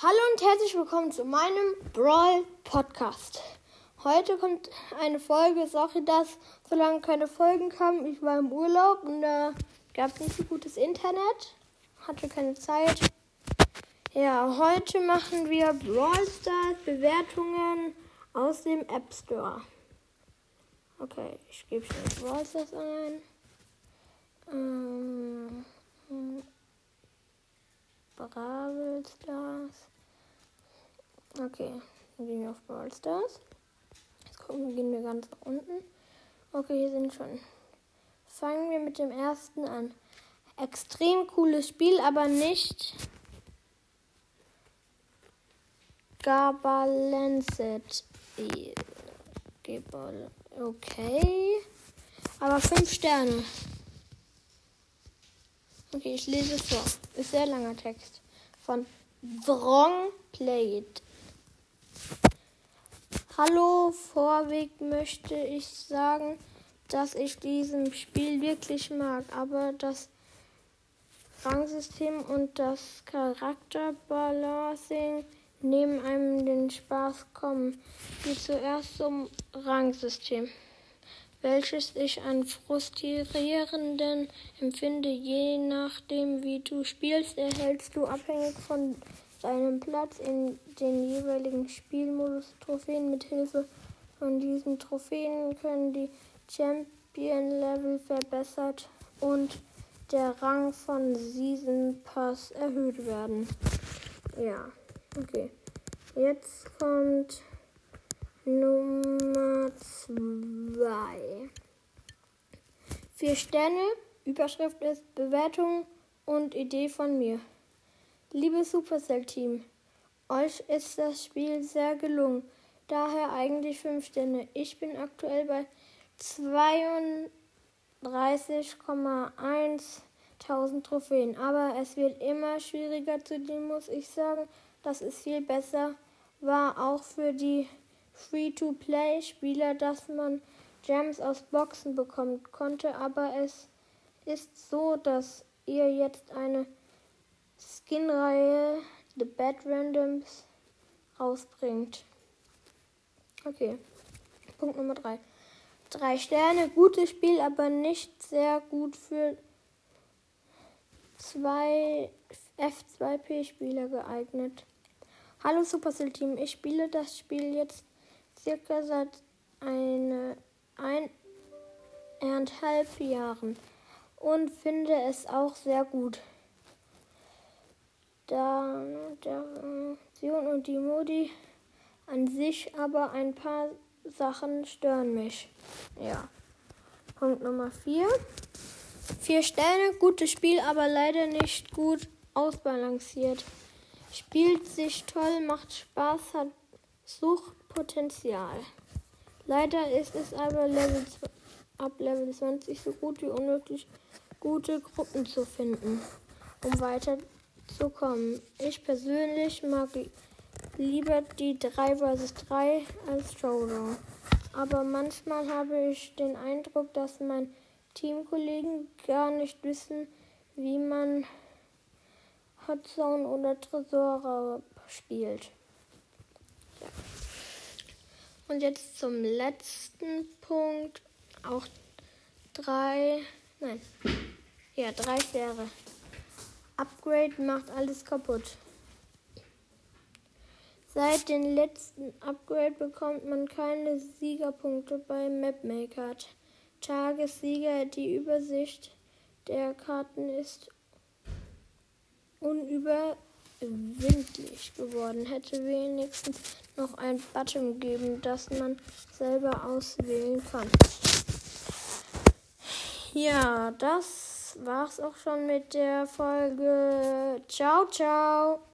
Hallo und herzlich willkommen zu meinem Brawl Podcast. Heute kommt eine Folge. Sorry, dass so lange keine Folgen kamen. Ich war im Urlaub und da gab es nicht so gutes Internet. Hatte keine Zeit. Ja, heute machen wir Brawl Stars Bewertungen aus dem App Store. Okay, ich gebe schon Brawl Stars ein. Ähm, Brawl Stars. Okay, dann gehen wir auf Brawl Stars. Jetzt gucken, gehen wir ganz nach unten. Okay, hier sind schon. Fangen wir mit dem ersten an. Extrem cooles Spiel, aber nicht gar balanced. Okay. Aber fünf Sterne. Okay, ich lese es vor. Ist sehr langer Text. Von Wrong Played. Hallo, vorweg möchte ich sagen, dass ich diesem Spiel wirklich mag, aber das Rangsystem und das Charakterbalancing nehmen einem den Spaß kommen. Wie zuerst zum Rangsystem welches ich an frustrierenden empfinde. Je nachdem, wie du spielst, erhältst du abhängig von deinem Platz in den jeweiligen Spielmodus Trophäen. Mit Hilfe von diesen Trophäen können die Champion-Level verbessert und der Rang von Season Pass erhöht werden. Ja, okay. Jetzt kommt Nummer 2. Vier Sterne. Überschrift ist Bewertung und Idee von mir. Liebe Supercell-Team, euch ist das Spiel sehr gelungen. Daher eigentlich fünf Sterne. Ich bin aktuell bei 32,1 1000 Trophäen. Aber es wird immer schwieriger. Zudem muss ich sagen, dass es viel besser war, auch für die Free-to-Play-Spieler, dass man Gems aus Boxen bekommt konnte, aber es ist so, dass ihr jetzt eine Skin-Reihe The Bad Randoms rausbringt. Okay, Punkt Nummer 3. Drei Sterne, gutes Spiel, aber nicht sehr gut für zwei F2P-Spieler geeignet. Hallo Supercell Team, ich spiele das Spiel jetzt circa seit eine, eineinhalb Jahren und finde es auch sehr gut. Da der Funktion und die Modi an sich, aber ein paar Sachen stören mich. Ja. Punkt Nummer 4. Vier Sterne, gutes Spiel, aber leider nicht gut ausbalanciert. Spielt sich toll, macht Spaß, hat Suchtpotenzial. Leider ist es aber Level, ab Level 20 so gut wie unmöglich, gute Gruppen zu finden, um weiterzukommen. Ich persönlich mag lieber die 3 vs 3 als Showdown. Aber manchmal habe ich den Eindruck, dass meine Teamkollegen gar nicht wissen, wie man Hotzone oder Tresorraub spielt. Und jetzt zum letzten Punkt. Auch drei, nein, ja, drei Sterne. Upgrade macht alles kaputt. Seit dem letzten Upgrade bekommt man keine Siegerpunkte bei Mapmaker. Tagessieger, die Übersicht der Karten ist unüber windlig geworden. Hätte wenigstens noch ein Button geben, das man selber auswählen kann. Ja, das war's auch schon mit der Folge. Ciao, ciao.